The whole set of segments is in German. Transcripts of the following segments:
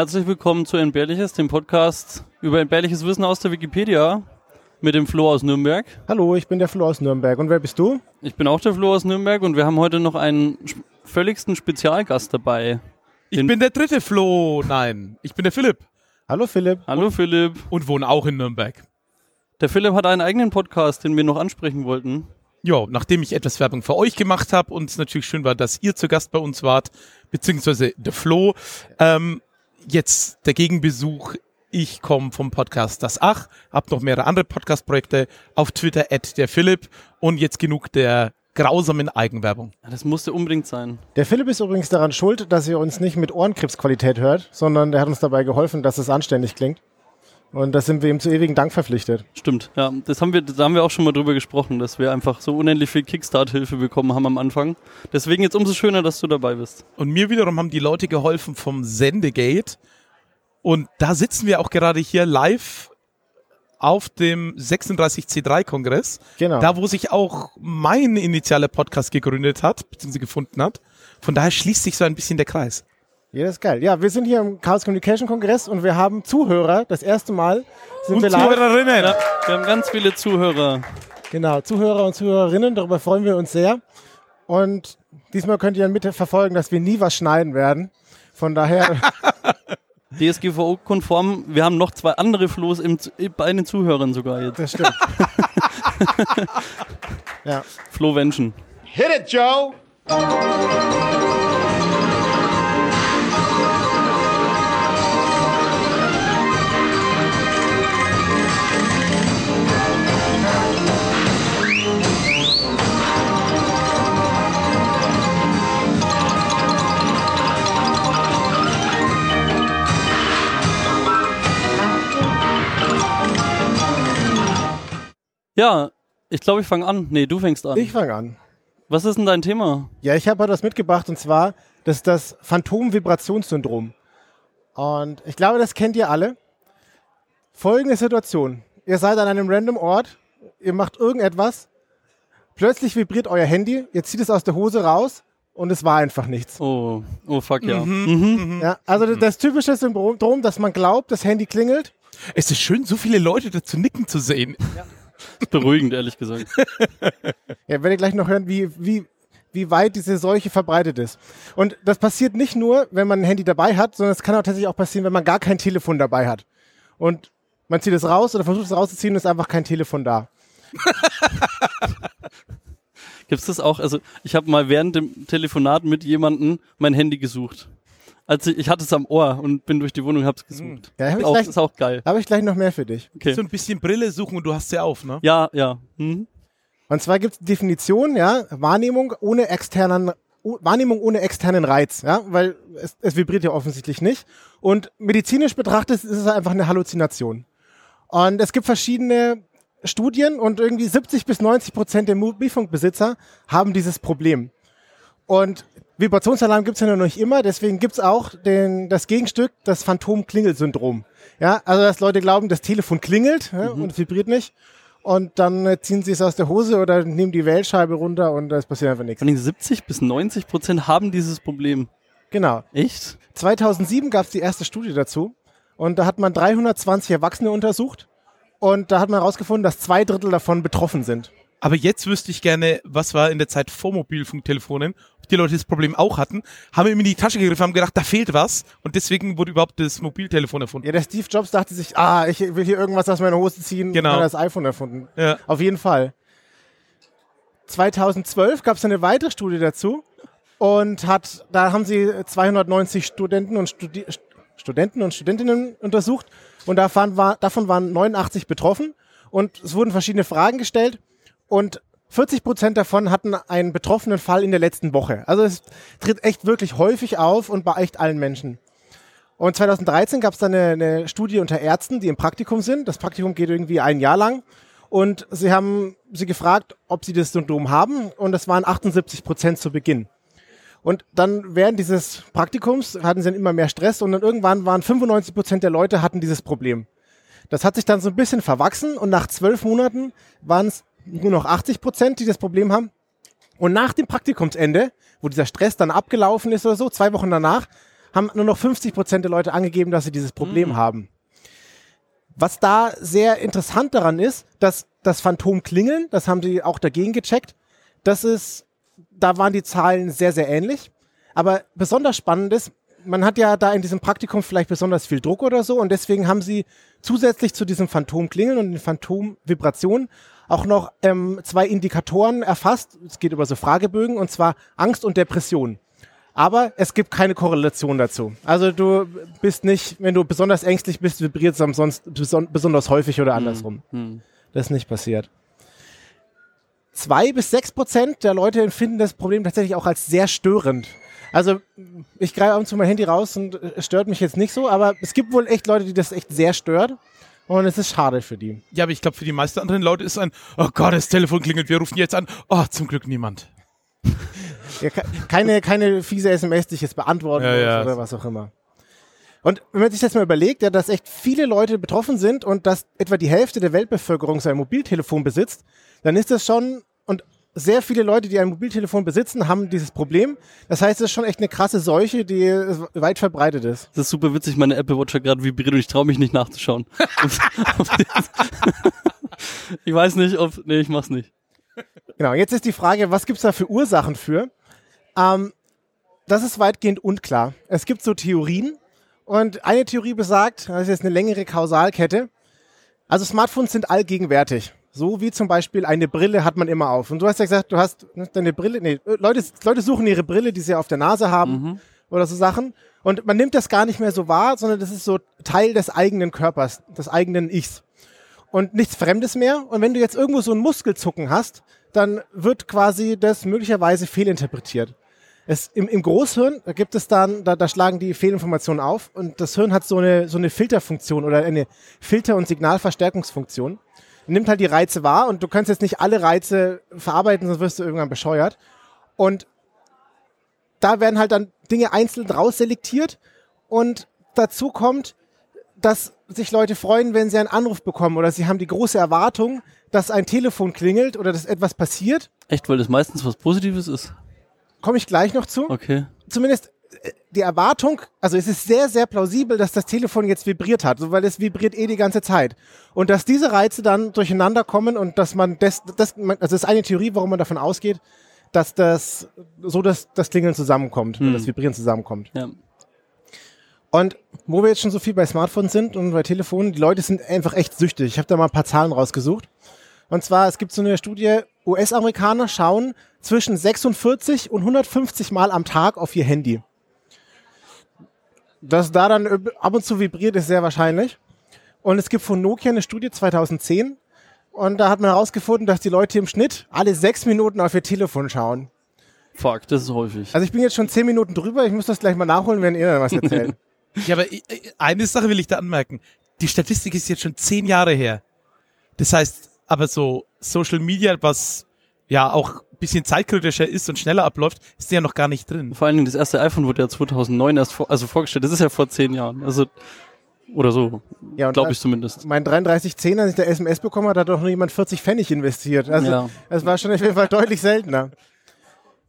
Herzlich willkommen zu Entbehrliches, dem Podcast über entbehrliches Wissen aus der Wikipedia mit dem Flo aus Nürnberg. Hallo, ich bin der Flo aus Nürnberg. Und wer bist du? Ich bin auch der Flo aus Nürnberg und wir haben heute noch einen völligsten Spezialgast dabei. Ich bin der dritte Flo. Nein, ich bin der Philipp. Hallo Philipp. Hallo Philipp. Und wohne auch in Nürnberg. Der Philipp hat einen eigenen Podcast, den wir noch ansprechen wollten. Ja, nachdem ich etwas Werbung für euch gemacht habe und es natürlich schön war, dass ihr zu Gast bei uns wart, beziehungsweise der Flo, ähm, jetzt der Gegenbesuch. Ich komme vom Podcast Das Ach, hab noch mehrere andere Podcast-Projekte auf Twitter, at der Philipp und jetzt genug der grausamen Eigenwerbung. Das musste unbedingt sein. Der Philipp ist übrigens daran schuld, dass ihr uns nicht mit Ohrenkrebsqualität hört, sondern der hat uns dabei geholfen, dass es anständig klingt. Und da sind wir ihm zu ewigen Dank verpflichtet. Stimmt, ja. Das haben wir, da haben wir auch schon mal drüber gesprochen, dass wir einfach so unendlich viel Kickstart-Hilfe bekommen haben am Anfang. Deswegen jetzt umso schöner, dass du dabei bist. Und mir wiederum haben die Leute geholfen vom Sendegate. Und da sitzen wir auch gerade hier live auf dem 36C3-Kongress. Genau. Da, wo sich auch mein initialer Podcast gegründet hat, beziehungsweise gefunden hat. Von daher schließt sich so ein bisschen der Kreis. Ja, das ist geil. Ja, wir sind hier im Chaos Communication Kongress und wir haben Zuhörer. Das erste Mal sind Und wir live. Zuhörerinnen. Ja, wir haben ganz viele Zuhörer. Genau, Zuhörer und Zuhörerinnen, darüber freuen wir uns sehr. Und diesmal könnt ihr mit verfolgen, dass wir nie was schneiden werden. Von daher, DSGVO-konform. Wir haben noch zwei andere Flo's im, bei den Zuhörern sogar jetzt. das stimmt. ja. Flo Wenschen. Hit it, Joe! Ja, ich glaube, ich fange an. Nee, du fängst an. Ich fange an. Was ist denn dein Thema? Ja, ich habe heute was mitgebracht und zwar das ist das Phantom-Vibrationssyndrom. Und ich glaube, das kennt ihr alle. Folgende Situation. Ihr seid an einem random Ort, ihr macht irgendetwas, plötzlich vibriert euer Handy, ihr zieht es aus der Hose raus und es war einfach nichts. Oh, oh fuck ja. Ja, also das, das typische Syndrom, dass man glaubt, das Handy klingelt. Es ist schön, so viele Leute dazu nicken zu sehen. Ist beruhigend, ehrlich gesagt. Ja, werdet ihr gleich noch hören, wie, wie, wie weit diese Seuche verbreitet ist. Und das passiert nicht nur, wenn man ein Handy dabei hat, sondern es kann auch tatsächlich auch passieren, wenn man gar kein Telefon dabei hat. Und man zieht es raus oder versucht es rauszuziehen und ist einfach kein Telefon da. Gibt es das auch? Also, ich habe mal während dem Telefonat mit jemandem mein Handy gesucht. Also, ich hatte es am Ohr und bin durch die Wohnung und habe es gesucht. Ja, hab ich auch, gleich- ist auch geil. Da habe ich gleich noch mehr für dich. Okay. So ein bisschen Brille suchen und du hast sie auf, ne? Ja, ja. Mhm. Und zwar gibt es Definition, ja, Wahrnehmung ohne externen o- Wahrnehmung ohne externen Reiz, ja, weil es, es vibriert ja offensichtlich nicht. Und medizinisch betrachtet ist es einfach eine Halluzination. Und es gibt verschiedene Studien und irgendwie 70 bis 90 Prozent der Mobilfunkbesitzer haben dieses Problem. Und Vibrationsalarm gibt es ja noch nicht immer, deswegen gibt es auch den, das Gegenstück, das Phantom-Klingel-Syndrom. Ja, also dass Leute glauben, das Telefon klingelt ja, und es vibriert nicht. Und dann äh, ziehen sie es aus der Hose oder nehmen die Wählscheibe runter und es passiert einfach nichts. Allem 70 bis 90 Prozent haben dieses Problem. Genau. Echt? 2007 gab es die erste Studie dazu und da hat man 320 Erwachsene untersucht und da hat man herausgefunden, dass zwei Drittel davon betroffen sind. Aber jetzt wüsste ich gerne, was war in der Zeit vor Mobilfunktelefonen, ob die Leute das Problem auch hatten, haben ihm in die Tasche gegriffen, haben gedacht, da fehlt was und deswegen wurde überhaupt das Mobiltelefon erfunden. Ja, der Steve Jobs dachte sich, ah, ich will hier irgendwas aus meiner Hose ziehen Genau. und hat das iPhone erfunden. Ja. Auf jeden Fall. 2012 gab es eine weitere Studie dazu und hat, da haben sie 290 Studenten und Studi Studenten und Studentinnen untersucht und davon, war, davon waren 89 betroffen und es wurden verschiedene Fragen gestellt und 40 Prozent davon hatten einen betroffenen Fall in der letzten Woche. Also es tritt echt wirklich häufig auf und bei echt allen Menschen. Und 2013 gab es dann eine, eine Studie unter Ärzten, die im Praktikum sind. Das Praktikum geht irgendwie ein Jahr lang. Und sie haben sie gefragt, ob sie das Syndrom haben. Und das waren 78 Prozent zu Beginn. Und dann während dieses Praktikums hatten sie dann immer mehr Stress und dann irgendwann waren 95 Prozent der Leute hatten dieses Problem. Das hat sich dann so ein bisschen verwachsen und nach zwölf Monaten waren es nur noch 80 Prozent, die das Problem haben. Und nach dem Praktikumsende, wo dieser Stress dann abgelaufen ist oder so, zwei Wochen danach, haben nur noch 50 Prozent der Leute angegeben, dass sie dieses Problem haben. Was da sehr interessant daran ist, dass das Phantomklingeln, das haben sie auch dagegen gecheckt, das ist, da waren die Zahlen sehr, sehr ähnlich. Aber besonders spannend ist, man hat ja da in diesem Praktikum vielleicht besonders viel Druck oder so und deswegen haben sie zusätzlich zu diesem Phantomklingeln und den Phantomvibrationen auch noch ähm, zwei Indikatoren erfasst. Es geht über so Fragebögen und zwar Angst und Depression. Aber es gibt keine Korrelation dazu. Also du bist nicht, wenn du besonders ängstlich bist, vibriert es sonst beson besonders häufig oder andersrum. Hm. Das ist nicht passiert. Zwei bis sechs Prozent der Leute empfinden das Problem tatsächlich auch als sehr störend. Also ich greife ab und zu mein Handy raus und es stört mich jetzt nicht so, aber es gibt wohl echt Leute, die das echt sehr stört. Und es ist schade für die. Ja, aber ich glaube, für die meisten anderen Leute ist ein, oh Gott, das Telefon klingelt, wir rufen jetzt an. Oh, zum Glück niemand. Ja, ke- keine, keine fiese SMS, die ich jetzt beantworten Ja, muss ja. oder was auch immer. Und wenn man sich das mal überlegt, ja, dass echt viele Leute betroffen sind und dass etwa die Hälfte der Weltbevölkerung sein Mobiltelefon besitzt, dann ist das schon, und sehr viele Leute, die ein Mobiltelefon besitzen, haben dieses Problem. Das heißt, es ist schon echt eine krasse Seuche, die weit verbreitet ist. Das ist super witzig, meine Apple Watch hat gerade vibriert und ich traue mich nicht nachzuschauen. ich weiß nicht, ob. Nee, ich mach's nicht. Genau, jetzt ist die Frage, was gibt's da für Ursachen für? Ähm, das ist weitgehend unklar. Es gibt so Theorien und eine Theorie besagt, das ist jetzt eine längere Kausalkette, also Smartphones sind allgegenwärtig. So wie zum Beispiel eine Brille hat man immer auf. Und du hast ja gesagt, du hast deine Brille, nee, Leute, Leute suchen ihre Brille, die sie auf der Nase haben oder so Sachen. Und man nimmt das gar nicht mehr so wahr, sondern das ist so Teil des eigenen Körpers, des eigenen Ichs und nichts Fremdes mehr. Und wenn du jetzt irgendwo so einen Muskelzucken hast, dann wird quasi das möglicherweise fehlinterpretiert. Es, im, Im Großhirn, da gibt es dann, da, da schlagen die Fehlinformationen auf und das Hirn hat so eine, so eine Filterfunktion oder eine Filter- und Signalverstärkungsfunktion. Nimmt halt die Reize wahr und du kannst jetzt nicht alle Reize verarbeiten, sonst wirst du irgendwann bescheuert. Und da werden halt dann Dinge einzeln rausselektiert und dazu kommt, dass sich Leute freuen, wenn sie einen Anruf bekommen oder sie haben die große Erwartung, dass ein Telefon klingelt oder dass etwas passiert. Echt, weil das meistens was Positives ist. Komme ich gleich noch zu. Okay. Zumindest die Erwartung, also es ist sehr, sehr plausibel, dass das Telefon jetzt vibriert hat, so, weil es vibriert eh die ganze Zeit. Und dass diese Reize dann durcheinander kommen und dass man das, das also das ist eine Theorie, warum man davon ausgeht, dass das so dass das Klingeln zusammenkommt, oder das Vibrieren zusammenkommt. Ja. Und wo wir jetzt schon so viel bei Smartphones sind und bei Telefonen, die Leute sind einfach echt süchtig. Ich habe da mal ein paar Zahlen rausgesucht. Und zwar, es gibt so eine Studie, US-Amerikaner schauen zwischen 46 und 150 Mal am Tag auf ihr Handy. Dass da dann ab und zu vibriert, ist sehr wahrscheinlich. Und es gibt von Nokia eine Studie 2010. Und da hat man herausgefunden, dass die Leute im Schnitt alle sechs Minuten auf ihr Telefon schauen. Fuck, das ist häufig. Also ich bin jetzt schon zehn Minuten drüber. Ich muss das gleich mal nachholen, wenn ihr dann was erzählt. Ja, aber eine Sache will ich da anmerken. Die Statistik ist jetzt schon zehn Jahre her. Das heißt, aber so Social Media, was ja auch bisschen zeitkritischer ist und schneller abläuft, ist ja noch gar nicht drin. Vor allen Dingen das erste iPhone wurde ja 2009 erst vor, also vorgestellt. Das ist ja vor zehn Jahren. Also oder so, Ja, und glaube ich zumindest. Mein 3310, als ich der SMS bekommen hat, hat doch nur jemand 40 Pfennig investiert. Also Ja. es war schon auf jeden Fall deutlich seltener.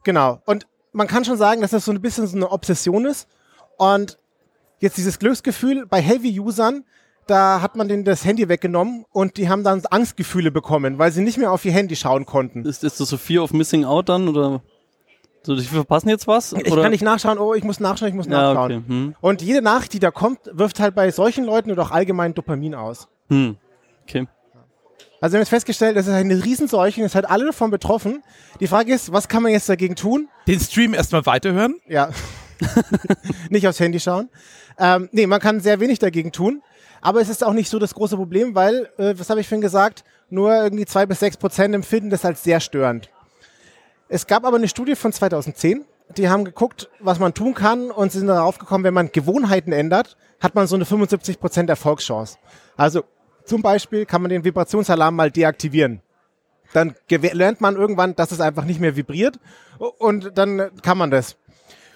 Genau. Und man kann schon sagen, dass das so ein bisschen so eine Obsession ist. Und jetzt dieses Glücksgefühl bei Heavy-Usern, da hat man denen das Handy weggenommen und die haben dann Angstgefühle bekommen, weil sie nicht mehr auf ihr Handy schauen konnten. Ist, ist das so Fear of Missing Out dann oder so, die verpassen jetzt was? Ich oder? kann nicht nachschauen, oh, ich muss nachschauen, ich muss Ja, nachschauen. okay. Hm. Und jede Nachricht, die da kommt, wirft halt bei solchen Leuten oder auch allgemein Dopamin aus. Hm. Okay. Also wir haben jetzt festgestellt, das ist eine Riesenseuche und es hat alle davon betroffen. Die Frage ist, was kann man jetzt dagegen tun? Den Stream erstmal weiterhören. Ja, nicht aufs Handy schauen. Ähm, nee, man kann sehr wenig dagegen tun. Aber es ist auch nicht so das große Problem, weil, äh, was habe ich vorhin gesagt, nur irgendwie zwei bis sechs Prozent empfinden das als sehr störend. Es gab aber eine Studie von 2010, die haben geguckt, was man tun kann und sind darauf gekommen, wenn man Gewohnheiten ändert, hat man so eine 75 Prozent Erfolgschance. Also zum Beispiel kann man den Vibrationsalarm mal deaktivieren. Dann lernt man irgendwann, dass es einfach nicht mehr vibriert und dann kann man das.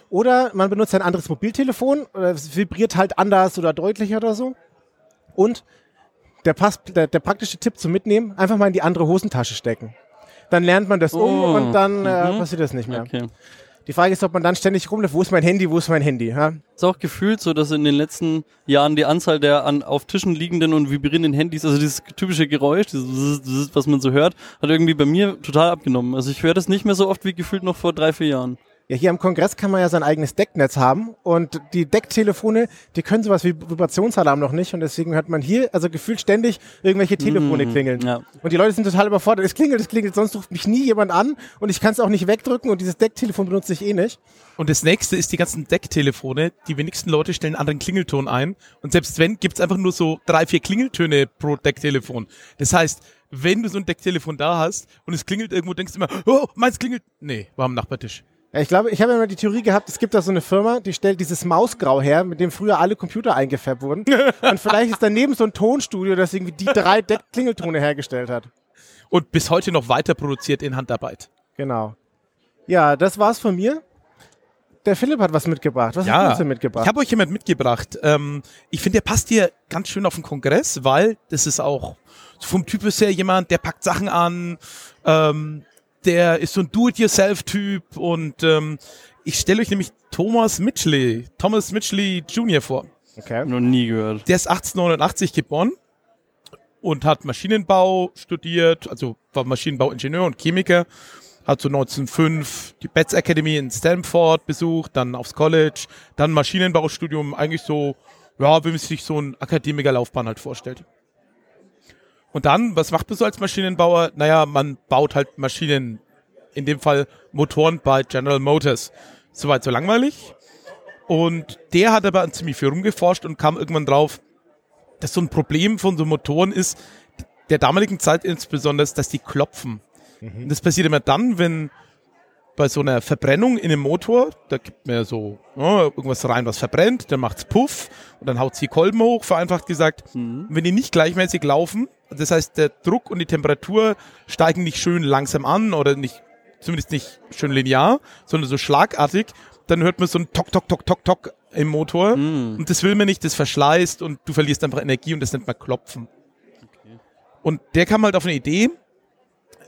Oder man benutzt ein anderes Mobiltelefon, oder es vibriert halt anders oder deutlicher oder so. Und der, Pass, der, der praktische Tipp zum Mitnehmen, einfach mal in die andere Hosentasche stecken. Dann lernt man das um Oh, und dann äh, mhm. passiert das nicht mehr. Okay. Die Frage ist, ob man dann ständig rumläuft, wo ist mein Handy, wo ist mein Handy? Ja? Ist auch gefühlt so, dass in den letzten Jahren die Anzahl der an auf Tischen liegenden und vibrierenden Handys, also dieses typische Geräusch, dieses, was man so hört, hat irgendwie bei mir total abgenommen. Also ich höre das nicht mehr so oft wie gefühlt noch vor drei, vier Jahren. Ja, hier am Kongress kann man ja sein eigenes Decknetz haben und die Decktelefone, die können sowas wie Vibrationsalarm noch nicht und deswegen hört man hier also gefühlt ständig irgendwelche Telefone Mhm, klingeln. ja. Und die Leute sind total überfordert. Es klingelt, es klingelt, sonst ruft mich nie jemand an und ich kann es auch nicht wegdrücken und dieses Decktelefon benutze ich eh nicht. Und das nächste ist die ganzen Decktelefone. Die wenigsten Leute stellen einen anderen Klingelton ein. Und selbst wenn, gibt's einfach nur so drei, vier Klingeltöne pro Decktelefon. Das heißt, wenn du so ein Decktelefon da hast und es klingelt irgendwo, denkst du immer, oh, meins klingelt. Nee, war am Nachbartisch. Ja, ich glaube, ich habe immer die Theorie gehabt, es gibt da so eine Firma, die stellt dieses Mausgrau her, mit dem früher alle Computer eingefärbt wurden. und vielleicht ist daneben so ein Tonstudio, das irgendwie die drei Deckklingeltone hergestellt hat. Und bis heute noch weiter produziert in Handarbeit. Genau. Ja, das war's von mir. Der Philipp hat was mitgebracht. Was hast du uns denn mitgebracht? Ich habe euch jemand mitgebracht. Ähm, ich finde, der passt hier ganz schön auf den Kongress, weil das ist auch vom Typus her jemand, der packt Sachen an, ähm, der ist so ein Do-it-yourself-Typ und ähm, ich stelle euch nämlich Thomas Mitchley, Thomas Mitchley Jr. vor. okay. Noch nie gehört. Der ist 1889 geboren und hat Maschinenbau studiert, also war Maschinenbauingenieur und Chemiker. Hat so 1905 die Betts Academy in Stanford besucht, dann aufs College, dann Maschinenbaustudium, eigentlich so, ja, wie man sich so ein Akademikerlaufbahn halt vorstellt. Und dann, was macht man so als Maschinenbauer? Naja, man baut halt Maschinen, in dem Fall Motoren bei General Motors. Soweit so langweilig. Und der hat aber ziemlich viel rumgeforscht und kam irgendwann drauf, dass so ein Problem von so Motoren ist, der damaligen Zeit insbesondere, dass die klopfen. Und das passiert immer dann, wenn bei so einer Verbrennung in einem Motor, da gibt man ja so ja, irgendwas rein, was verbrennt, dann macht's Puff und dann haut die Kolben hoch, vereinfacht gesagt. Und wenn die nicht gleichmäßig laufen, das heißt, der Druck und die Temperatur steigen nicht schön langsam an oder nicht, zumindest nicht schön linear, sondern so schlagartig, dann hört man so ein Tok, Tok, Tok, Tok, Tok im Motor. Und das will man nicht, das verschleißt und du verlierst einfach Energie und das nennt man Klopfen. Und der kam halt auf eine Idee,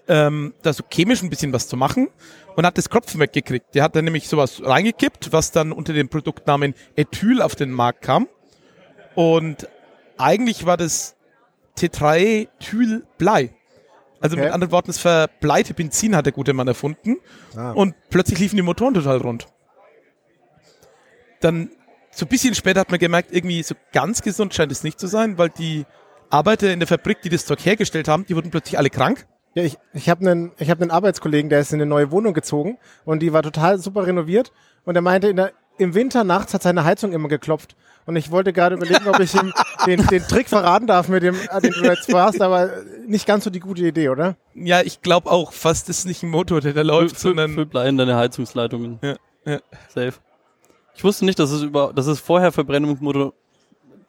ähm, da so chemisch ein bisschen was zu machen und hat das Klopfen weggekriegt. Der hat dann nämlich sowas reingekippt, was dann unter dem Produktnamen Ethyl auf den Markt kam. Und eigentlich war das Tetraethylblei. Also Okay. mit anderen Worten, das verbleite Benzin hat der gute Mann erfunden. Ah. Und plötzlich liefen die Motoren total rund. Dann, so ein bisschen später hat man gemerkt, irgendwie so ganz gesund scheint es nicht zu sein, weil die Arbeiter in der Fabrik, die das Zeug hergestellt haben, die wurden plötzlich alle krank. Ja, ich ich habe einen ich hab einen Arbeitskollegen, der ist in eine neue Wohnung gezogen und die war total super renoviert und er meinte, in der, im Winter nachts hat seine Heizung immer geklopft. Und ich wollte gerade überlegen, ob ich ihm den, den Trick verraten darf, mit dem, äh, den du jetzt vorhast, aber nicht ganz so die gute Idee, oder? Ja, ich glaube auch fast, ist nicht ein Motor, der da läuft, Füll, sondern füll Blei in deine Heizungsleitungen. Ja, ja. Safe. Ich wusste nicht, dass es über, dass es vorher Verbrennungsmotor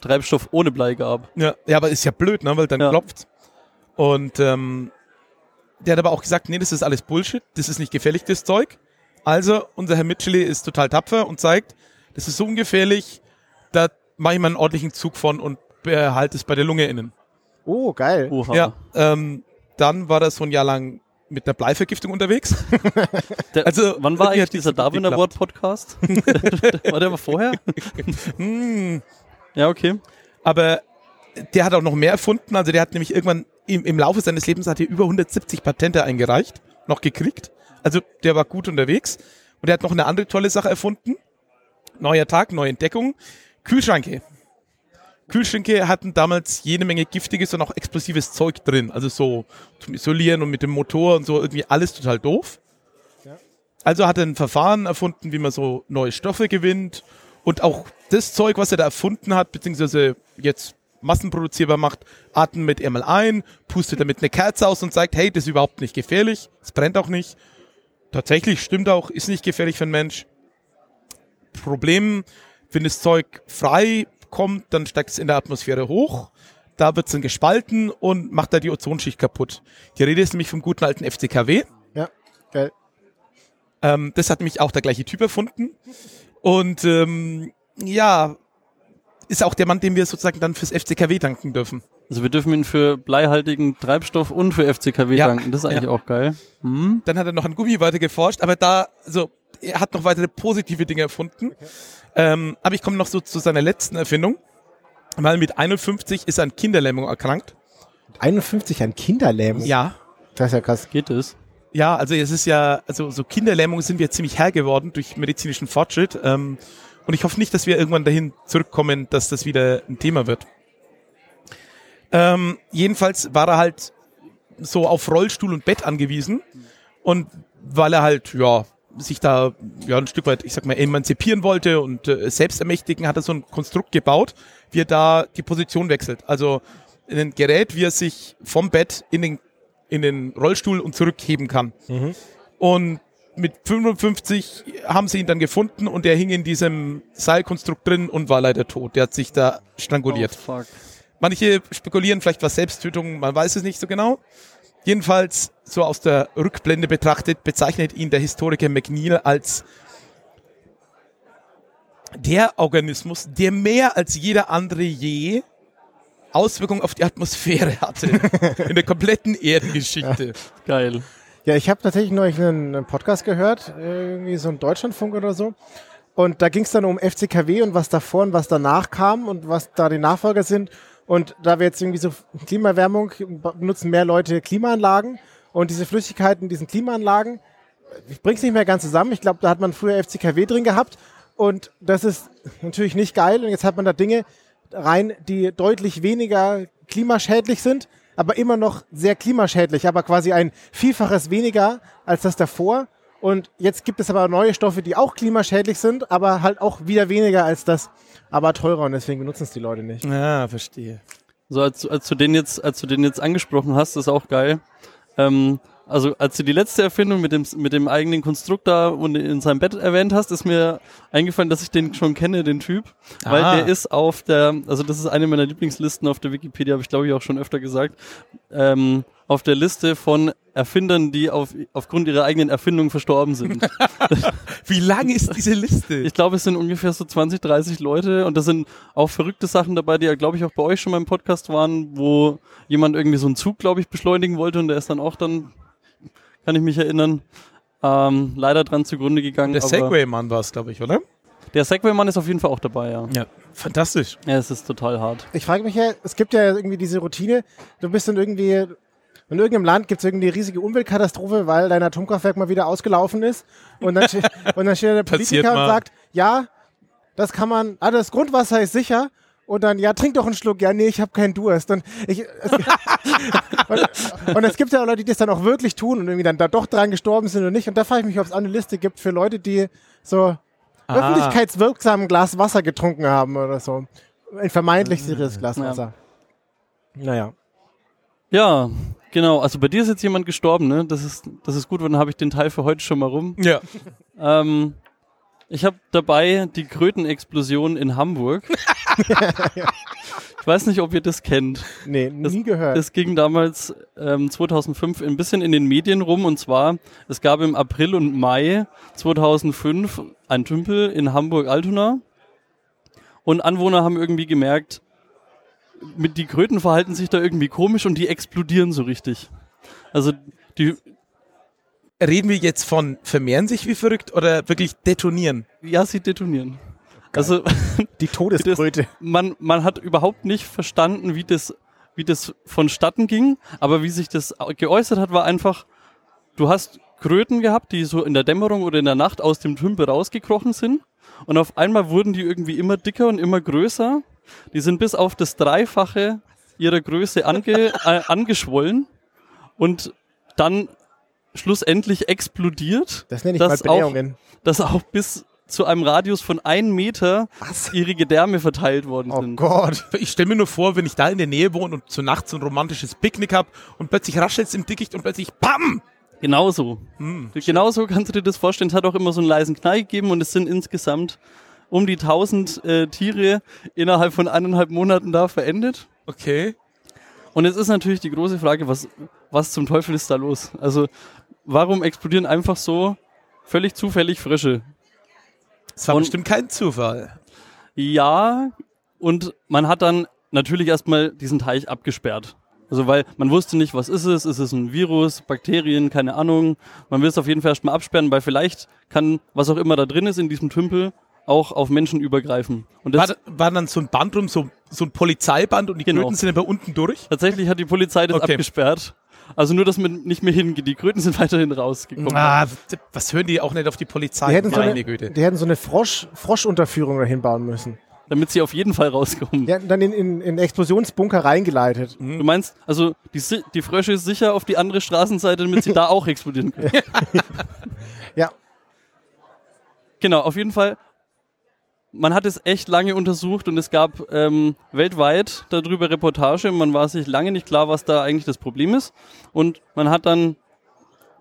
Treibstoff ohne Blei gab. ja, ja, aber ist ja blöd, ne, weil dann Ja. klopft. Und ähm, der hat aber auch gesagt, nee, das ist alles Bullshit, das ist nicht gefährlich, das Zeug. Also, unser Herr Mitchell ist total tapfer und zeigt, das ist so ungefährlich, da mache ich mal einen ordentlichen Zug von und behalte es bei der Lunge innen. Oh, geil. Oha. Ja, ähm, dann war er so ein Jahr lang mit der Bleivergiftung unterwegs. Der, Also, wann war eigentlich dieser das Darwin. Award Podcast? war der mal vorher? Hm, Ja, okay. aber der hat auch noch mehr erfunden. Also der hat nämlich irgendwann im, im Laufe seines Lebens hat er über 170 Patente eingereicht, noch gekriegt. Also der war gut unterwegs. Und er hat noch eine andere tolle Sache erfunden. Neuer Tag, neue Entdeckung. Kühlschränke. Kühlschränke hatten damals jede Menge giftiges und auch explosives Zeug drin. Also so zum Isolieren und mit dem Motor und so irgendwie alles total doof. Also hat er ein Verfahren erfunden, wie man so neue Stoffe gewinnt und auch das Zeug, was er da erfunden hat, beziehungsweise jetzt massenproduzierbar macht, atmet mit einmal ein, pustet damit eine Kerze aus und sagt, hey, das ist überhaupt nicht gefährlich, es brennt auch nicht. Tatsächlich stimmt auch, ist nicht gefährlich für einen Mensch. Problem, wenn das Zeug frei kommt, dann steigt es in der Atmosphäre hoch. Da wird es dann gespalten und macht da die Ozonschicht kaputt. Die Rede ist nämlich vom guten alten FCKW. Ja, geil. Ähm, das hat nämlich auch der gleiche Typ erfunden. Und ähm, ja, ist auch der Mann, dem wir sozusagen dann fürs FCKW danken dürfen. Also wir dürfen ihn für bleihaltigen Treibstoff und für FCKW Ja. danken. Das ist eigentlich Ja. auch geil. Hm? Dann hat er noch an Gummi weiter geforscht, aber da, so, er hat noch weitere positive Dinge erfunden. Ähm, aber ich komme noch so zu seiner letzten Erfindung. Weil mit 51 ist er an Kinderlähmung erkrankt. 51 an Kinderlähmung. Ja. Das ist ja krass. Geht es? Ja, also es ist ja, also so Kinderlähmung sind wir ziemlich Herr geworden durch medizinischen Fortschritt. Ähm, und ich hoffe nicht, dass wir irgendwann dahin zurückkommen, dass das wieder ein Thema wird. Ähm, jedenfalls war er halt so auf Rollstuhl und Bett angewiesen. Und weil er halt, ja, sich da ja ein Stück weit, ich sag mal, emanzipieren wollte und äh, selbst ermächtigen, hat er so ein Konstrukt gebaut, wie er da die Position wechselt. Also ein Gerät, wie er sich vom Bett in den, in den Rollstuhl und zurückheben kann. Und mit 55 haben sie ihn dann gefunden und er hing in diesem Seilkonstrukt drin und war leider tot. Der hat sich da stranguliert. Oh. Manche spekulieren vielleicht was Selbsttötung, man weiß es nicht so genau. Jedenfalls, so aus der Rückblende betrachtet, bezeichnet ihn der Historiker McNeil als der Organismus, der mehr als jeder andere je Auswirkungen auf die Atmosphäre hatte. in der kompletten Erdengeschichte. Geil. Ja, ich habe tatsächlich neulich einen, einen Podcast gehört, irgendwie so ein Deutschlandfunk oder so. Und da ging es dann um FCKW und was davor und was danach kam und was da die Nachfolger sind. Und da wir jetzt irgendwie so Klimaerwärmung benutzen mehr Leute Klimaanlagen und diese Flüssigkeiten in diesen Klimaanlagen, ich bring's nicht mehr ganz zusammen. Ich glaube, da hat man früher FCKW drin gehabt und das ist natürlich nicht geil. Und jetzt hat man da Dinge rein, die deutlich weniger klimaschädlich sind, aber immer noch sehr klimaschädlich, aber quasi ein Vielfaches weniger als das davor. Und jetzt gibt es aber neue Stoffe, die auch klimaschädlich sind, aber halt auch wieder weniger als das, aber teurer und deswegen benutzen es die Leute nicht. Ja, verstehe. So, als, als du den jetzt, als du den jetzt angesprochen hast, ist auch geil. Ähm, also als du die letzte Erfindung mit dem, mit dem eigenen Konstrukt da und in seinem Bett erwähnt hast, ist mir eingefallen, dass ich den schon kenne, den Typ. Weil Ah. der ist auf der, also das ist eine meiner Lieblingslisten auf der Wikipedia, habe ich glaube ich auch schon öfter gesagt, ähm, auf der Liste von Erfindern, die auf, aufgrund ihrer eigenen Erfindung verstorben sind. Wie lang ist diese Liste? Ich glaube, es sind ungefähr so 20, 30 Leute und da sind auch verrückte Sachen dabei, die ja, glaube ich, auch bei euch schon mal im Podcast waren, wo jemand irgendwie so einen Zug, glaube ich, beschleunigen wollte und der ist dann auch dann, kann ich mich erinnern, ähm, leider dran zugrunde gegangen. der Segway-Mann war es, glaube ich, oder? Der Segway-Mann ist auf jeden Fall auch dabei, ja. Ja. Fantastisch. Ja, es ist total hart. Ich frage mich ja, es gibt ja irgendwie diese Routine, du bist dann irgendwie, in irgendeinem Land gibt es irgendwie eine riesige Umweltkatastrophe, weil dein Atomkraftwerk mal wieder ausgelaufen ist. Und dann, ste- und dann steht der Politiker und sagt, ja, das kann man, ah, das Grundwasser ist sicher. Und dann, ja, trink doch einen Schluck. Ja, nee, ich habe keinen Durst. Und, ich, es, und, und es gibt ja auch Leute, die das dann auch wirklich tun und irgendwie dann da doch dran gestorben sind oder nicht. Und da frage ich mich, ob es eine Liste gibt für Leute, die so Ah. öffentlichkeitswirksamen Glas Wasser getrunken haben oder so. Ein vermeintlich seriöses Glas Ja. Wasser. Naja. Ja, genau. Also bei dir ist jetzt jemand gestorben, ne? Das ist, das ist gut, weil dann habe ich den Teil für heute schon mal rum. Ja. Ähm, ich habe dabei die Krötenexplosion in Hamburg. ich weiß nicht, ob ihr das kennt. Nee, Das- nie gehört. Das ging damals ähm, 2005 ein bisschen in den Medien rum und zwar, es gab im April und Mai 2005 ein Tümpel in Hamburg-Altona und Anwohner haben irgendwie gemerkt, mit die Kröten verhalten sich da irgendwie komisch und die explodieren so richtig. Also die, Reden wir jetzt von vermehren sich wie verrückt oder wirklich detonieren? ja, sie detonieren. Also die Todeskröte. man, man hat überhaupt nicht verstanden, wie das, wie das vonstatten ging, aber wie sich das geäußert hat, war einfach, du hast Kröten gehabt, die so in der Dämmerung oder in der Nacht aus dem Tümpel rausgekrochen sind und auf einmal wurden die irgendwie immer dicker und immer größer. Die sind bis auf das Dreifache ihrer Größe ange, äh, angeschwollen und dann schlussendlich explodiert, Das nenne ich Das mal Blähungen. dass auch bis zu einem Radius von einem Meter Was? ihre Gedärme verteilt worden Oh sind. Gott. Ich stelle mir nur vor, wenn ich da in der Nähe wohne und zu Nacht so ein romantisches Picknick hab und plötzlich raschelt's im Dickicht und plötzlich BAM! Genauso. Hm. Genauso kannst du dir das vorstellen. Es hat auch immer so einen leisen Knall gegeben und es sind insgesamt um die 1000 äh, Tiere innerhalb von eineinhalb Monaten da verendet. Okay. Und jetzt ist natürlich die große Frage, was, was zum Teufel ist da los? Also, warum explodieren einfach so völlig zufällig Frösche? Das war Und- bestimmt kein Zufall. Ja, und man hat dann natürlich erstmal diesen Teich abgesperrt. Also weil man wusste nicht, was ist es, ist es ein Virus, Bakterien, keine Ahnung. Man will es auf jeden Fall erstmal absperren, weil vielleicht kann, was auch immer da drin ist in diesem Tümpel, auch auf Menschen übergreifen. Und das War, war dann so ein Band rum, so, so ein Polizeiband und die Genau. Kröten sind aber unten durch? tatsächlich hat die Polizei das Okay. abgesperrt. Also nur, dass man nicht mehr hingeht. Die Kröten sind weiterhin rausgekommen. Ah, was hören die auch nicht auf die Polizei? Die hätten, so Meine eine, Güte. die hätten so eine Frosch, Froschunterführung dahin bauen müssen. Damit sie auf jeden Fall rauskommen. Die hätten dann in, in, in Explosionsbunker reingeleitet. Du meinst, also die, die Frösche ist sicher auf die andere Straßenseite, damit sie da auch explodieren können. Ja. Genau, auf jeden Fall. Man hat es echt lange untersucht und es gab ähm, weltweit darüber Reportage. Man war sich lange nicht klar, was da eigentlich das Problem ist. Und man hat dann,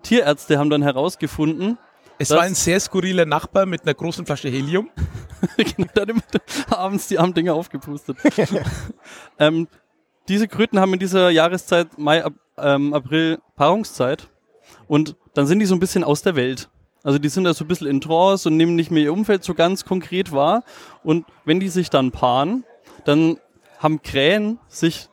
Tierärzte haben dann herausgefunden, Es war ein sehr skurriler Nachbar mit einer großen Flasche Helium. genau, dann immer abends die armen Dinger aufgepustet. ähm, diese Kröten haben in dieser Jahreszeit Mai, ähm, April Paarungszeit und dann sind die so ein bisschen aus der Welt. Also die sind da so ein bisschen in Trance und nehmen nicht mehr ihr Umfeld so ganz konkret wahr. Und wenn die sich dann paaren, dann haben Krähen sich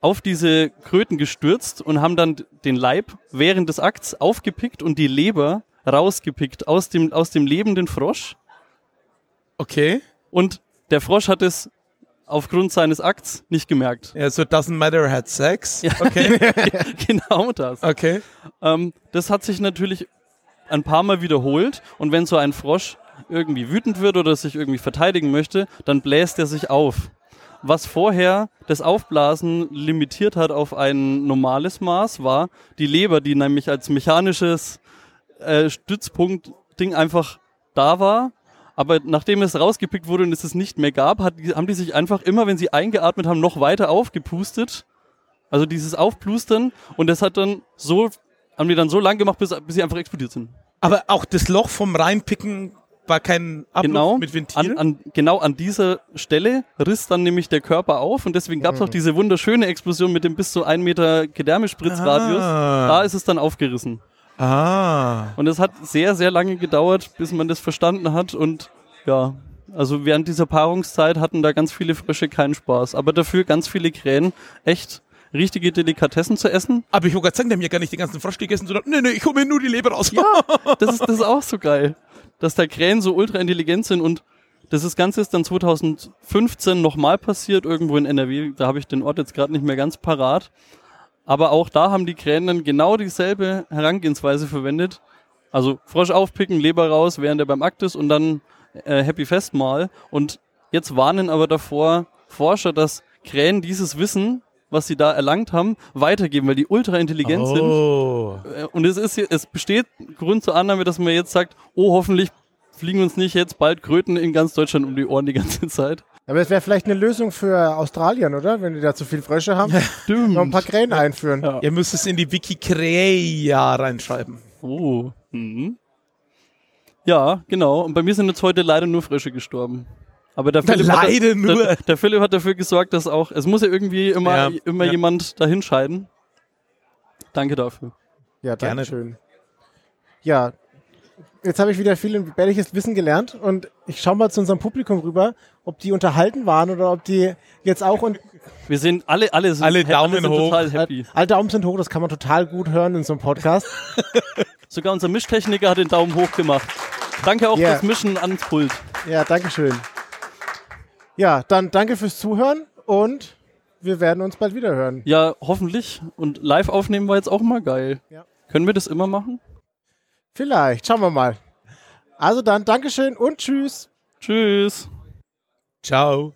auf diese Kröten gestürzt und haben dann den Leib während des Akts aufgepickt und die Leber rausgepickt aus dem, aus dem lebenden Frosch. Okay. Und der Frosch hat es aufgrund seines Akts nicht gemerkt. Ja, so doesn't matter, had sex. Ja. Okay. genau das. Okay. Ähm, das hat sich natürlich ein paar Mal wiederholt. Und wenn so ein Frosch irgendwie wütend wird oder sich irgendwie verteidigen möchte, dann bläst er sich auf. Was vorher das Aufblasen limitiert hat auf ein normales Maß, war die Leber, die nämlich als mechanisches äh, Stützpunkt-Ding einfach da war. Aber nachdem es rausgepickt wurde und es es nicht mehr gab, hat, haben die sich einfach immer, wenn sie eingeatmet haben, noch weiter aufgepustet. Also dieses Aufplustern und das hat dann so, haben die dann so lang gemacht, bis, bis sie einfach explodiert sind. Aber auch das Loch vom Reinpicken war kein Abluft Genau, mit Ventil? an, an, genau an dieser Stelle riss dann nämlich der Körper auf und deswegen gab es auch diese wunderschöne Explosion mit dem bis zu 1 Meter Gedärmespritzradius. Ah. Da ist es dann aufgerissen. ah. Und es hat sehr, sehr lange gedauert, bis man das verstanden hat. Und ja, also während dieser Paarungszeit hatten da ganz viele Frösche keinen Spaß. Aber dafür ganz viele Krähen echt richtige Delikatessen zu essen. Aber ich wollte gerade sagen, die haben ja gar nicht den ganzen Frosch gegessen, sondern nee, nee, ich hole mir nur die Leber raus. Ja, das ist, das ist auch so geil. Dass da Krähen so ultra intelligent sind und das Ganze ist dann 2015 nochmal passiert, irgendwo in NRW. Da habe ich den Ort jetzt gerade nicht mehr ganz parat. Aber auch da haben die Krähen dann genau dieselbe Herangehensweise verwendet. Also Frosch aufpicken, Leber raus, während er beim Akt ist und dann äh, Happy Festmahl. Und jetzt warnen aber davor Forscher, dass Krähen dieses Wissen, was sie da erlangt haben, weitergeben, weil die ultra intelligent sind. Oh. Äh, Und es ist, hier- es besteht Grund zur Annahme, dass man jetzt sagt, oh, hoffentlich fliegen uns nicht jetzt bald Kröten in ganz Deutschland um die Ohren die ganze Zeit. Aber es wäre vielleicht eine Lösung für Australien, oder? Wenn die da zu viel Frösche haben, noch ein paar Krähen einführen. Ja. Ihr müsst es in die Wikipedia reinschreiben. Oh. Mhm. Ja, genau. Und bei mir sind jetzt heute leider nur Frösche gestorben. Aber der Philipp, hat, nur. Der, der Philipp hat dafür gesorgt, dass auch, es muss ja irgendwie immer, Ja, immer ja. jemand dahin scheiden. Danke dafür. Ja, Gerne. danke schön. Ja, jetzt habe ich wieder viel bärliches Wissen gelernt und ich schaue mal zu unserem Publikum rüber, ob die unterhalten waren oder ob die jetzt auch und Wir sind alle, alle sind, Alle Daumen sind hoch. total happy. alle Daumen sind hoch, das kann man total gut hören in so einem Podcast. Sogar unser Mischtechniker hat den Daumen hoch gemacht. Danke auch Ja. fürs Mischen ans Pult. Ja, danke schön. Ja, dann danke fürs Zuhören und wir werden uns bald wieder hören. Ja, hoffentlich. Und live aufnehmen war jetzt auch mal geil. Ja. Können wir das immer machen? Vielleicht, schauen wir mal. Also dann, Dankeschön und tschüss. Tschüss. Ciao.